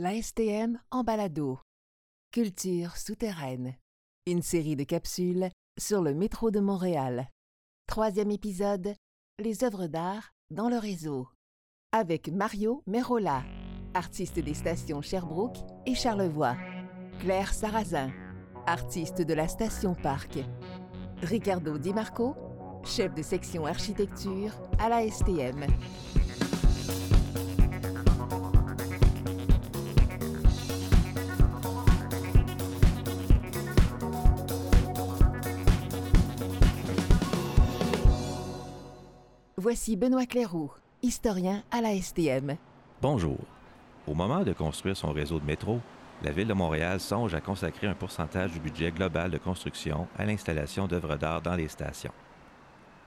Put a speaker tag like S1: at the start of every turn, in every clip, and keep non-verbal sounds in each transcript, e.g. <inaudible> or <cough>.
S1: la STM en balado. Culture souterraine. Une série de capsules sur le métro de Montréal. Troisième épisode, les œuvres d'art dans le réseau. Avec Mario Merola, artiste des stations Sherbrooke et Charlevoix. Claire Sarrazin, artiste de la station Parc. Ricardo Di Marco, chef de section architecture à la STM. Voici Benoît Clairoux, historien à la STM.
S2: Bonjour. Au moment de construire son réseau de métro, la Ville de Montréal songe à consacrer un pourcentage du budget global de construction à l'installation d'œuvres d'art dans les stations.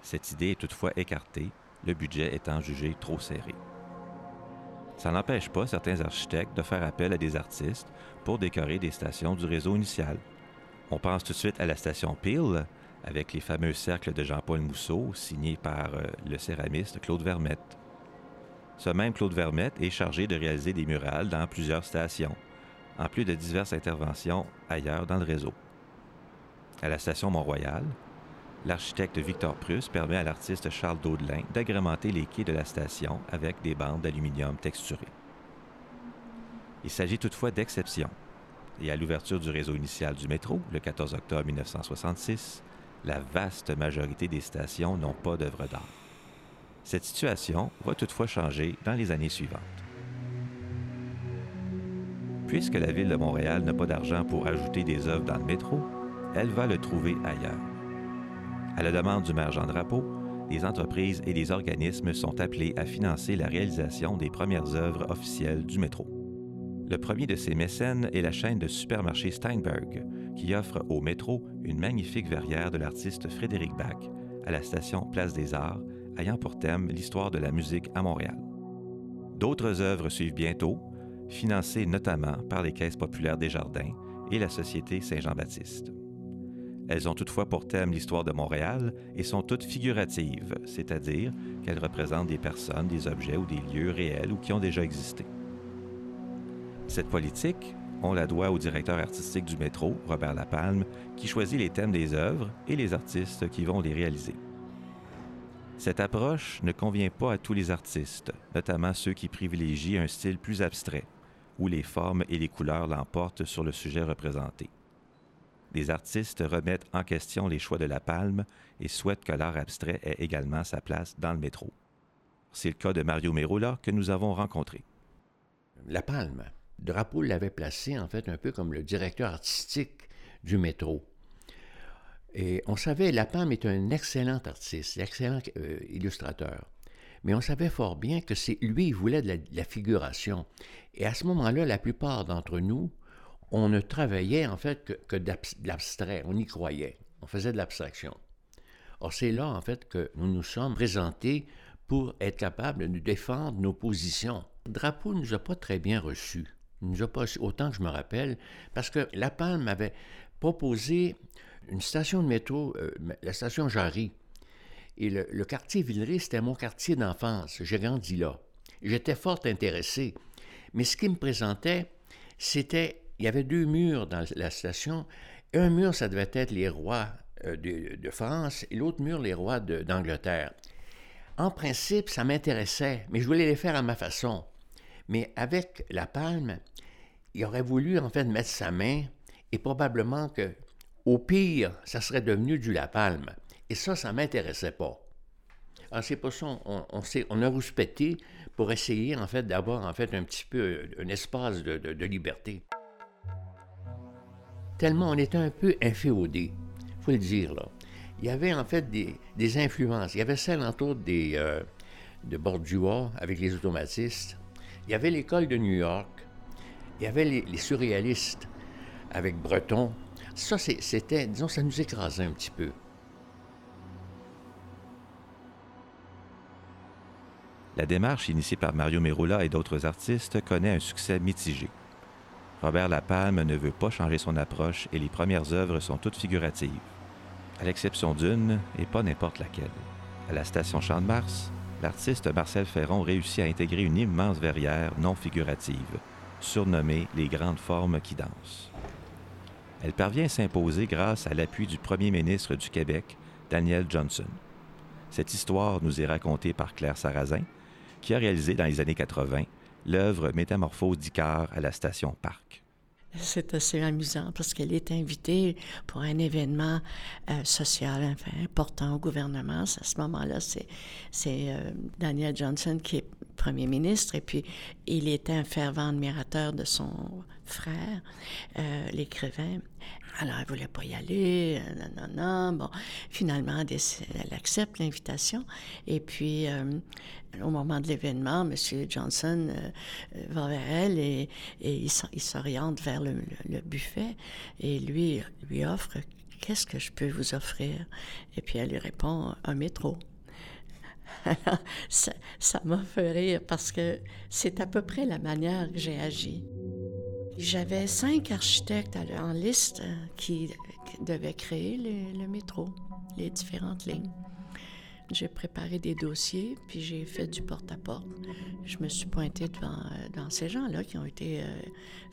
S2: Cette idée est toutefois écartée, le budget étant jugé trop serré. Ça n'empêche pas certains architectes de faire appel à des artistes pour décorer des stations du réseau initial. On pense tout de suite à la station Peel, avec les fameux cercles de Jean-Paul Mousseau, signés par euh, le céramiste Claude Vermette. Ce même Claude Vermette est chargé de réaliser des murales dans plusieurs stations, en plus de diverses interventions ailleurs dans le réseau. À la station Mont-Royal, l'architecte Victor Prusse permet à l'artiste Charles Daudelin d'agrémenter les quais de la station avec des bandes d'aluminium texturées. Il s'agit toutefois d'exceptions. Et à l'ouverture du réseau initial du métro, le 14 octobre 1966, la vaste majorité des stations n'ont pas d'œuvre d'art. Cette situation va toutefois changer dans les années suivantes. Puisque la ville de Montréal n'a pas d'argent pour ajouter des œuvres dans le métro, elle va le trouver ailleurs. À la demande du maire Jean Drapeau, les entreprises et les organismes sont appelés à financer la réalisation des premières œuvres officielles du métro. Le premier de ces mécènes est la chaîne de supermarchés Steinberg, qui offre au métro une magnifique verrière de l'artiste Frédéric Bach à la station Place des Arts, ayant pour thème l'histoire de la musique à Montréal. D'autres œuvres suivent bientôt, financées notamment par les caisses populaires des Jardins et la Société Saint-Jean-Baptiste. Elles ont toutefois pour thème l'histoire de Montréal et sont toutes figuratives, c'est-à-dire qu'elles représentent des personnes, des objets ou des lieux réels ou qui ont déjà existé. Cette politique, on la doit au directeur artistique du métro, Robert Lapalme, qui choisit les thèmes des œuvres et les artistes qui vont les réaliser. Cette approche ne convient pas à tous les artistes, notamment ceux qui privilégient un style plus abstrait, où les formes et les couleurs l'emportent sur le sujet représenté. Les artistes remettent en question les choix de la palme et souhaitent que l'art abstrait ait également sa place dans le métro. C'est le cas de Mario Merola que nous avons rencontré.
S3: La palme, Drapeau l'avait placé en fait un peu comme le directeur artistique du métro. Et on savait, Lapalme est un excellent artiste, excellent euh, illustrateur. Mais on savait fort bien que c'est lui, il voulait de la, figuration. Et à ce moment-là, la plupart d'entre nous, on ne travaillait en fait que, que de l'abstrait, on y croyait, on faisait de l'abstraction. Or, c'est là en fait que nous nous sommes présentés pour être capables de défendre nos positions. Drapeau ne nous a pas très bien reçus. Nous a pas autant que je me rappelle, parce que La Palme avait proposé une station de métro, euh, la station Jarry. Et le, quartier Villeray, c'était mon quartier d'enfance. J'ai grandi là. J'étais fort intéressé. Mais ce qui me présentait, c'était, il y avait deux murs dans la station. Un mur, ça devait être les rois euh, de, France, et l'autre mur, les rois d'Angleterre. En principe, ça m'intéressait, mais je voulais les faire à ma façon. Mais avec la palme, il aurait voulu en fait mettre sa main et probablement que, au pire, ça serait devenu du la palme. Et ça, ça ne m'intéressait pas. Alors c'est pour ça on, a rouspété pour essayer en fait d'avoir en fait un petit peu un espace de, liberté. Tellement on était un peu inféodé, faut le dire là. Il y avait en fait des, influences. Il y avait celle entre autres euh, de Bordua avec les automatistes. Il y avait l'école de New York, il y avait les, surréalistes avec Breton. Ça, c'était, disons, ça nous écrasait un petit peu.
S2: La démarche initiée par Mario Merola et d'autres artistes connaît un succès mitigé. Robert Lapalme ne veut pas changer son approche et les premières œuvres sont toutes figuratives, à l'exception d'une et pas n'importe laquelle. À la station Champ-de-Mars, l'artiste Marcel Ferron réussit à intégrer une immense verrière non figurative, surnommées les grandes formes qui dansent. Elle parvient à s'imposer grâce à l'appui du premier ministre du Québec, Daniel Johnson. Cette histoire nous est racontée par Claire Sarrazin, qui a réalisé dans les années 80 l'œuvre Métamorphose d'Icare à la station Parc.
S4: C'est assez amusant parce qu'elle est invitée pour un événement euh, social important au gouvernement. À ce moment-là, c'est, euh, Daniel Johnson qui est premier ministre et puis il était un fervent admirateur de son frère, euh, l'écrivain. Alors, elle voulait pas y aller, non, non, non. Bon, finalement, elle accepte l'invitation. Et puis, au moment de l'événement, M. Johnson euh, va vers elle et, il s'oriente vers le, buffet et lui lui offre Qu'est-ce que je peux vous offrir? Et puis elle lui répond Un métro. <laughs> ça m'a fait rire parce que c'est à peu près la manière que j'ai agi. J'avais cinq architectes en liste euh, qui, devaient créer le métro, les différentes lignes. J'ai préparé des dossiers, puis j'ai fait du porte-à-porte. Je me suis pointée devant, euh, ces gens-là qui ont été euh,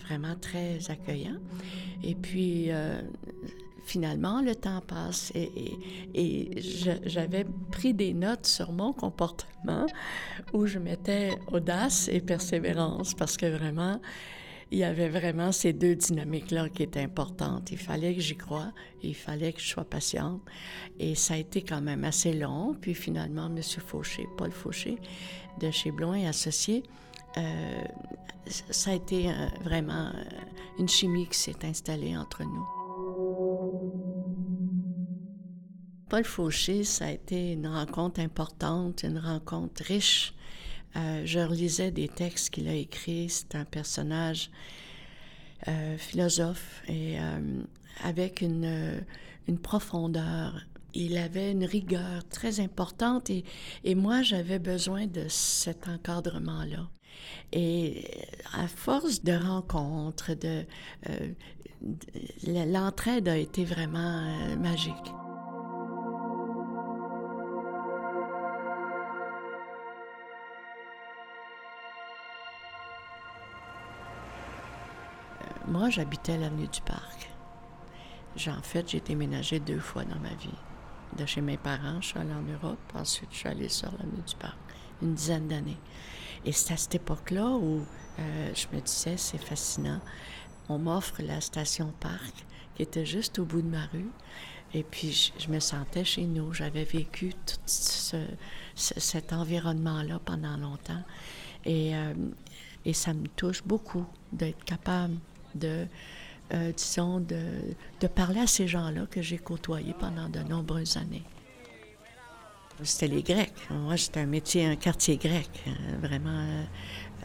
S4: vraiment très accueillants. Et puis, finalement, le temps passe et j'avais pris des notes sur mon comportement où je mettais audace et persévérance parce que vraiment, il y avait vraiment ces deux dynamiques-là qui étaient importantes. Il fallait que j'y croie, il fallait que je sois patiente. Et ça a été quand même assez long. Puis finalement, M. Fauché, Paul Fauché, de chez Blond et Associés, euh, ça a été euh, vraiment euh, une chimie qui s'est installée entre nous. Paul Fauché, ça a été une rencontre importante, une rencontre riche euh, je relisais des textes qu'il a écrits. C'est un personnage euh, philosophe et euh, avec une, profondeur. Il avait une rigueur très importante et, et moi, j'avais besoin de cet encadrement-là. Et à force de rencontres, de, l'entraide a été vraiment magique. Moi, j'habitais l'avenue du Parc. En fait, j'ai déménagé deux fois dans ma vie. De chez mes parents, je suis allée en Europe, ensuite je suis allée sur l'avenue du Parc, une dizaine d'années. Et c'est à cette époque-là où euh, je me disais, c'est fascinant. On m'offre la station Parc, qui était juste au bout de ma rue. Et puis, je, me sentais chez nous. J'avais vécu tout cet environnement-là pendant longtemps. Euh, et ça me touche beaucoup d'être capable de, euh, disons, de, parler à ces gens-là que j'ai côtoyés pendant de nombreuses années. C'était les Grecs. Moi, c'était un métier, un quartier grec, euh, vraiment.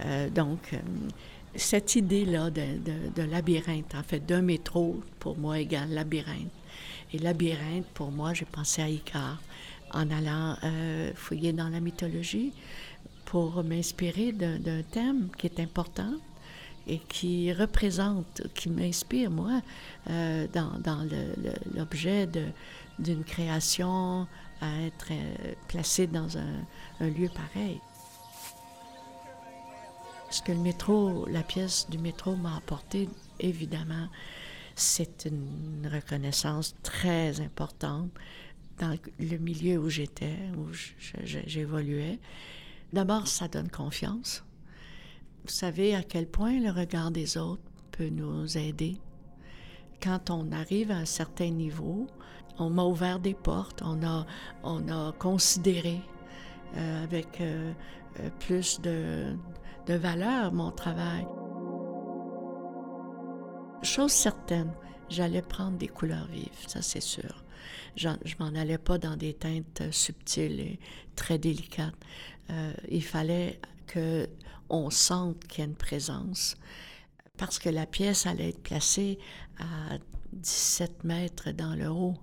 S4: Euh, donc, cette idée-là de, de, labyrinthe, en fait, d'un métro, pour moi, égale labyrinthe. Et labyrinthe, pour moi, j'ai pensé à Icare en allant fouiller dans la mythologie pour m'inspirer d'un thème qui est important, et qui représente, qui m'inspire, moi, euh, dans, l'objet d'une création à être euh, placée dans un, lieu pareil. Ce que le métro, la pièce du métro m'a apporté, évidemment, c'est une reconnaissance très importante dans le milieu où j'étais, où j'évoluais. D'abord, ça donne confiance vous savez à quel point le regard des autres peut nous aider? Quand on arrive à un certain niveau, on m'a ouvert des portes, on a, on a considéré euh, avec euh, euh, plus de, de valeur mon travail. Chose certaine, j'allais prendre des couleurs vives, ça c'est sûr. Je m'en allais pas dans des teintes subtiles et très délicates. il fallait que on sente qu'il y a une présence, parce que la pièce allait être placée à 17 mètres dans le haut.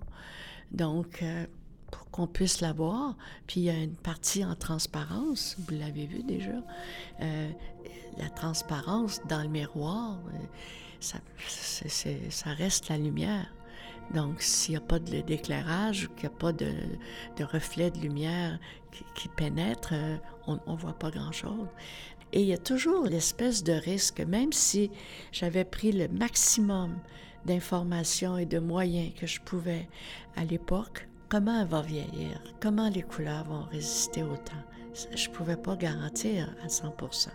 S4: Donc, euh, pour qu'on puisse la voir, puis il y a une partie en transparence, vous l'avez vu déjà, euh, la transparence dans le miroir, euh, ça, ça reste la lumière. Donc, s'il n'y a pas d'éclairage ou qu'il n'y a pas de, reflet de lumière qui, pénètre, on ne voit pas grand-chose. Et il y a toujours l'espèce de risque, même si j'avais pris le maximum d'informations et de moyens que je pouvais à l'époque, comment elle va vieillir, comment les couleurs vont résister au temps? Je ne pouvais pas garantir à 100%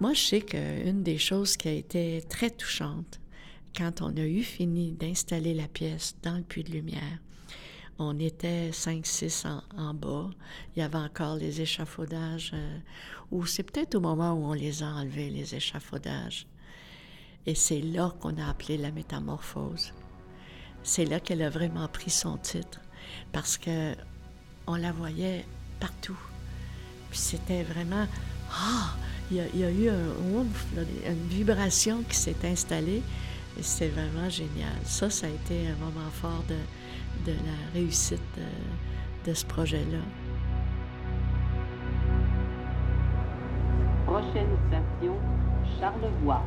S4: Moi, je sais qu'une des choses qui a été très touchante, quand on a eu fini d'installer la pièce dans le puits de lumière, on était 5-6 en, bas. Il y avait encore les échafaudages, euh, ou c'est peut-être au moment où on les a enlevés, les échafaudages. Et c'est là qu'on a appelé la métamorphose. C'est là qu'elle a vraiment pris son titre, parce que on la voyait partout. Puis c'était vraiment ah, il, y a, eu un une vibration qui s'est installée. Et c'était vraiment génial. Ça, ça a été un moment fort de, de la réussite de, de ce projet-là.
S5: Prochaine station, Charlevoix.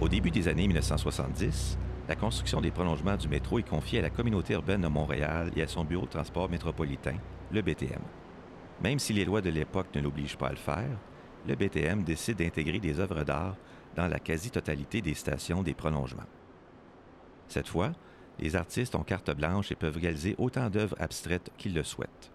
S2: Au début des années 1970, la construction des prolongements du métro est confiée à la communauté urbaine de Montréal et à son bureau de transport métropolitain, le BTM. Même si les lois de l'époque ne l'obligent pas à le faire, le BTM décide d'intégrer des œuvres d'art dans la quasi-totalité des stations des prolongements. Cette fois, les artistes ont carte blanche et peuvent réaliser autant d'œuvres abstraites qu'ils le souhaitent.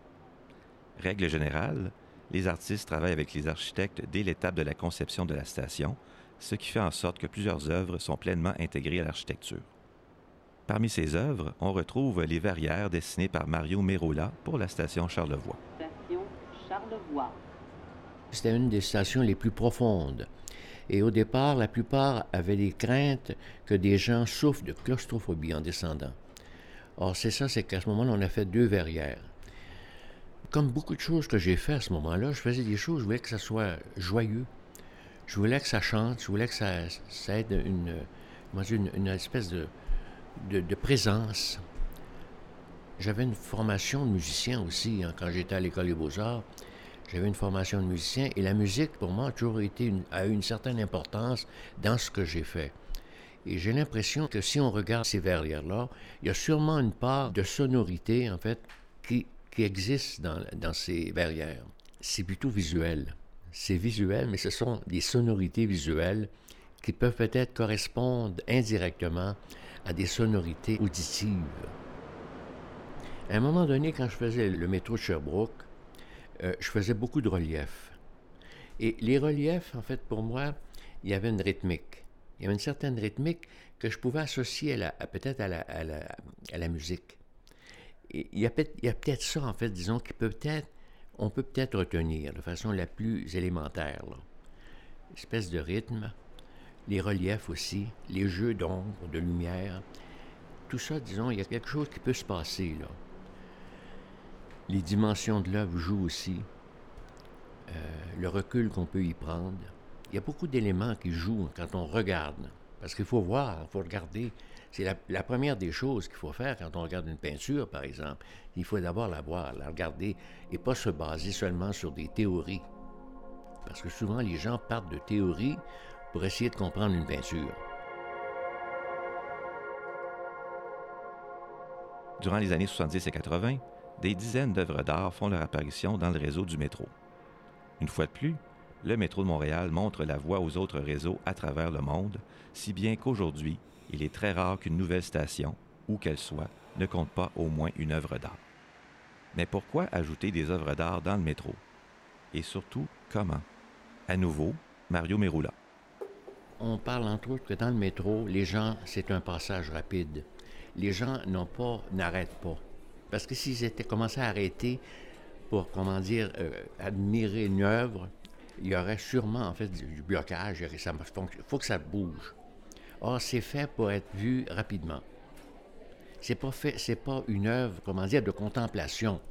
S2: Règle générale, les artistes travaillent avec les architectes dès l'étape de la conception de la station, ce qui fait en sorte que plusieurs œuvres sont pleinement intégrées à l'architecture. Parmi ces œuvres, on retrouve les verrières dessinées par Mario Merola pour la station Charlevoix.
S5: Station Charlevoix.
S3: C'était une des stations les plus profondes. Et au départ, la plupart avaient des craintes que des gens souffrent de claustrophobie en descendant. Or, c'est ça, c'est qu'à ce moment-là, on a fait deux verrières. Comme beaucoup de choses que j'ai fait à ce moment-là, je faisais des choses, je voulais que ça soit joyeux. Je voulais que ça chante, je voulais que ça, ça ait une, espèce de présence. J'avais une formation de musicien aussi hein, quand j'étais à l'École des beaux-arts. J'avais une formation de musicien et la musique, pour moi, a toujours été a eu une certaine importance dans ce que j'ai fait. Et j'ai l'impression que si on regarde ces verrières-là, il y a sûrement une part de sonorité, en fait, qui, qui existe dans, dans ces verrières. C'est plutôt visuel. C'est visuel, mais ce sont des sonorités visuelles qui peuvent peut-être correspondre indirectement à des sonorités auditives. À un moment donné, quand je faisais le métro de Sherbrooke, euh, je faisais beaucoup de reliefs. Et les reliefs, en fait, pour moi, il y avait une rythmique. Il y avait une certaine rythmique que je pouvais associer peut-être à la, musique. Il y a peut-être ça, en fait, disons, qui peut peut-être, retenir de façon la plus élémentaire. Espèce de rythme, les reliefs aussi, les jeux d'ombre, de lumière. Tout ça, disons, il y a quelque chose qui peut se passer, là. Les dimensions de l'œuvre jouent aussi. Euh, le recul qu'on peut y prendre. Il y a beaucoup d'éléments qui jouent quand on regarde. Parce qu'il faut voir, il faut regarder. C'est la, première des choses qu'il faut faire quand on regarde une peinture, par exemple. Il faut d'abord la voir, la regarder, et pas se baser seulement sur des théories. Parce que souvent, les gens partent de théories pour essayer de comprendre une peinture.
S2: Durant les années 70 et 80, des dizaines d'œuvres d'art font leur apparition dans le réseau du métro. Une fois de plus, le métro de Montréal montre la voie aux autres réseaux à travers le monde, si bien qu'aujourd'hui, il est très rare qu'une nouvelle station, où qu'elle soit, ne compte pas au moins une œuvre d'art. Mais pourquoi ajouter des œuvres d'art dans le métro? Et surtout, comment? À nouveau, Mario Merula.
S3: On parle entre autres que dans le métro, les gens, c'est un passage rapide. Les gens n'ont pas, n'arrêtent pas. Parce que s'ils étaient commencé à arrêter pour, comment dire, euh, admirer une œuvre, il y aurait sûrement, en fait, du, blocage. Il faut que ça bouge. Or, c'est fait pour être vu rapidement. C'est pas pas une œuvre, comment dire, de contemplation.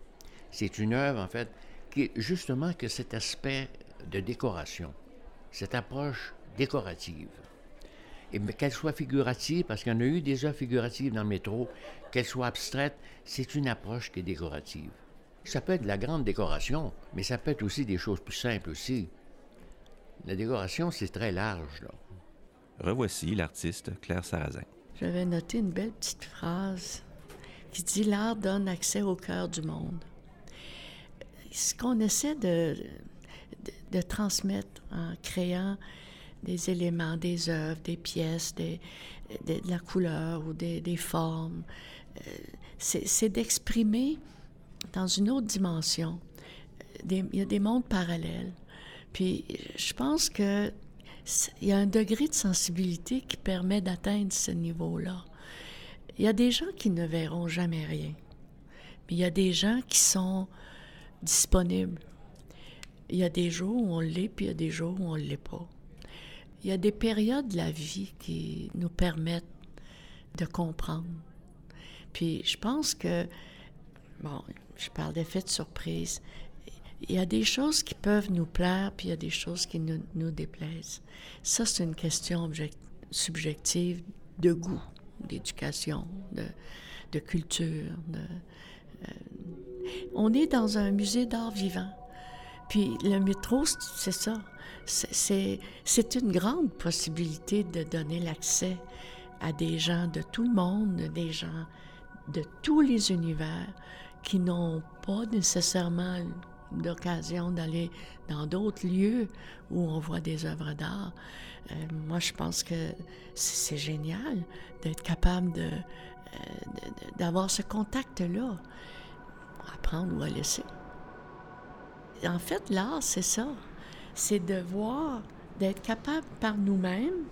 S3: C'est une œuvre, en fait, qui est justement que cet aspect de décoration, cette approche décorative et qu'elle soit figurative, parce qu'il y en a eu des œuvres figuratives dans le métro, qu'elle soit abstraite, c'est une approche qui est décorative. Ça peut être de la grande décoration, mais ça peut être aussi des choses plus simples aussi. La décoration, c'est très large. Là.
S2: Revoici l'artiste Claire Sarrazin.
S4: J'avais noté une belle petite phrase qui dit L'art donne accès au cœur du monde. Ce qu'on essaie de. de, transmettre en créant des éléments, des œuvres, des pièces, des, de, la couleur ou des, des formes. C'est d'exprimer dans une autre dimension. Il y a des mondes parallèles. Puis je pense que il y a un degré de sensibilité qui permet d'atteindre ce niveau-là. Il y a des gens qui ne verront jamais rien, mais il y a des gens qui sont disponibles. Il y a des jours où on l'est, puis il y a des jours où on ne l'est pas. Il y a des périodes de la vie qui nous permettent de comprendre. Puis je pense que, bon, je parle d'effet de surprise, il y a des choses qui peuvent nous plaire, puis il y a des choses qui nous, déplaisent. Ça, c'est une question subjective de goût, d'éducation, de, culture. Euh, on est dans un musée d'art vivant. Puis le métro, c'est ça. C'est une grande possibilité de donner l'accès à des gens de tout le monde, des gens de tous les univers qui n'ont pas nécessairement d'occasion d'aller dans d'autres lieux où on voit des œuvres d'art. Euh, moi, je pense que c'est génial d'être capable de, euh, d'avoir ce contact-là, à prendre ou à laisser. En fait, l'art, c'est ça. C'est de voir, d'être capable par nous-mêmes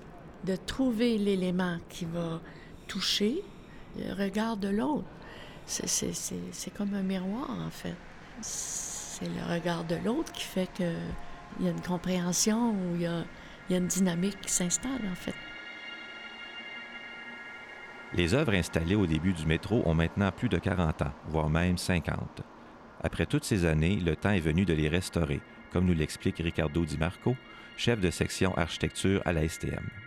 S4: de trouver l'élément qui va toucher le regard de l'autre. C'est comme un miroir, en fait. C'est le regard de l'autre qui fait qu'il y a une compréhension ou il y a, une dynamique qui s'installe, en fait.
S2: Les œuvres installées au début du métro ont maintenant plus de 40 ans, voire même 50. Après toutes ces années, le temps est venu de les restaurer, comme nous l'explique Ricardo Di Marco, chef de section architecture à la STM.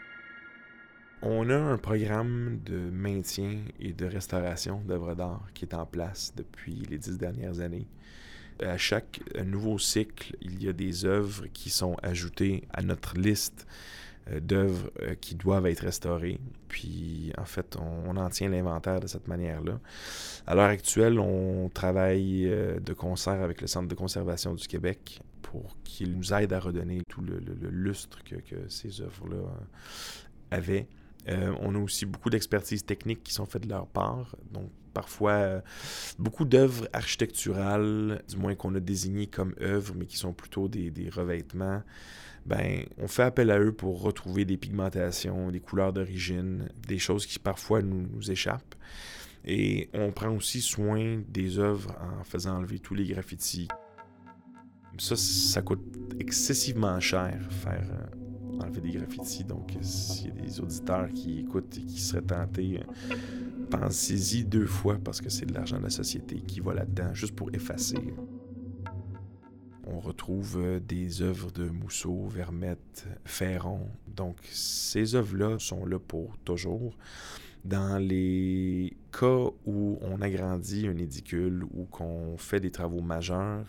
S6: On a un programme de maintien et de restauration d'œuvres d'art qui est en place depuis les dix dernières années. À chaque nouveau cycle, il y a des œuvres qui sont ajoutées à notre liste euh, d'œuvres euh, qui doivent être restaurées. Puis, en fait, on, en tient l'inventaire de cette manière-là. À l'heure actuelle, on travaille euh, de concert avec le Centre de conservation du Québec pour qu'il nous aide à redonner tout le, lustre que, ces œuvres-là avaient. On a aussi beaucoup d'expertises techniques qui sont faites de leur part. Donc, parfois, beaucoup d'œuvres architecturales, du moins qu'on a désignées comme œuvres, mais qui sont plutôt des, des revêtements ben, on fait appel à eux pour retrouver des pigmentations, des couleurs d'origine, des choses qui parfois nous, nous, échappent. Et on prend aussi soin des œuvres en faisant enlever tous les graffitis. Ça, ça coûte excessivement cher faire euh, enlever des graffitis. Donc, s'il y a des auditeurs qui écoutent et qui seraient tentés, euh, pensez-y deux fois parce que c'est de l'argent de la société qui va là-dedans, juste pour effacer on retrouve euh, des œuvres de Mousseau, Vermette, Ferron. Donc, ces œuvres-là sont là pour toujours. Dans les cas où on agrandit un édicule ou qu'on fait des travaux majeurs,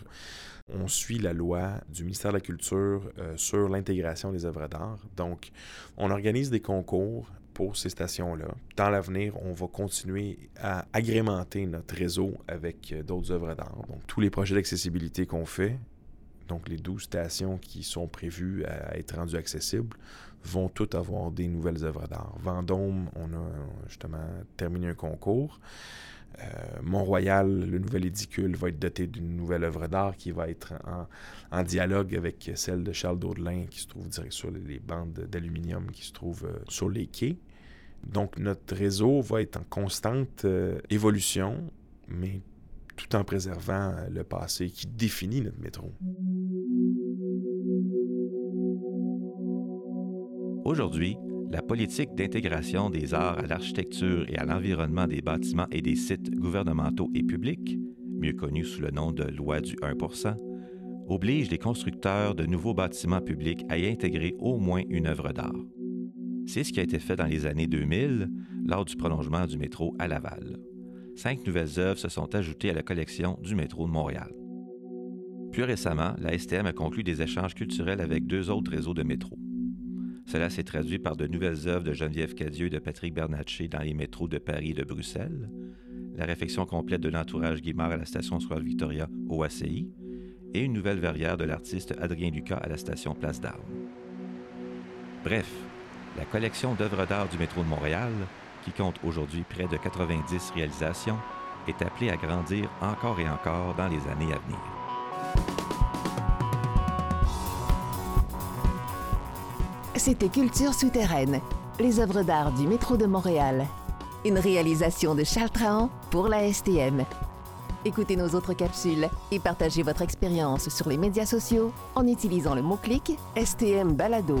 S6: on suit la loi du ministère de la Culture euh, sur l'intégration des œuvres d'art. Donc, on organise des concours pour ces stations-là. Dans l'avenir, on va continuer à agrémenter notre réseau avec euh, d'autres œuvres d'art. Donc, tous les projets d'accessibilité qu'on fait, donc les 12 stations qui sont prévues à être rendues accessibles, vont toutes avoir des nouvelles œuvres d'art. Vendôme, on a justement terminé un concours. Euh, Mont-Royal, le nouvel édicule, va être doté d'une nouvelle œuvre d'art qui va être en, dialogue avec celle de Charles Daudelin qui se trouve direct sur les bandes d'aluminium qui se trouvent euh, sur les quais. Donc notre réseau va être en constante euh, évolution, mais tout en préservant le passé qui définit notre métro.
S2: Aujourd'hui, la politique d'intégration des arts à l'architecture et à l'environnement des bâtiments et des sites gouvernementaux et publics, mieux connue sous le nom de loi du 1% oblige les constructeurs de nouveaux bâtiments publics à y intégrer au moins une œuvre d'art. C'est ce qui a été fait dans les années 2000 lors du prolongement du métro à Laval. Cinq nouvelles œuvres se sont ajoutées à la collection du métro de Montréal. Plus récemment, la STM a conclu des échanges culturels avec deux autres réseaux de métro. Cela s'est traduit par de nouvelles œuvres de Geneviève Cadieux et de Patrick Bernatchez dans les métros de Paris et de Bruxelles, la réfection complète de l'entourage Guimard à la station Square Victoria au ACI, et une nouvelle verrière de l'artiste Adrien Lucas à la station Place d'Armes. Bref, la collection d'œuvres d'art du métro de Montréal, qui compte aujourd'hui près de 90 réalisations, est appelée à grandir encore et encore dans les années à venir.
S1: C'était Culture souterraine, les œuvres d'art du métro de Montréal. Une réalisation de Charles Trahan pour la STM. Écoutez nos autres capsules et partagez votre expérience sur les médias sociaux en utilisant le mot-clic STM Balado.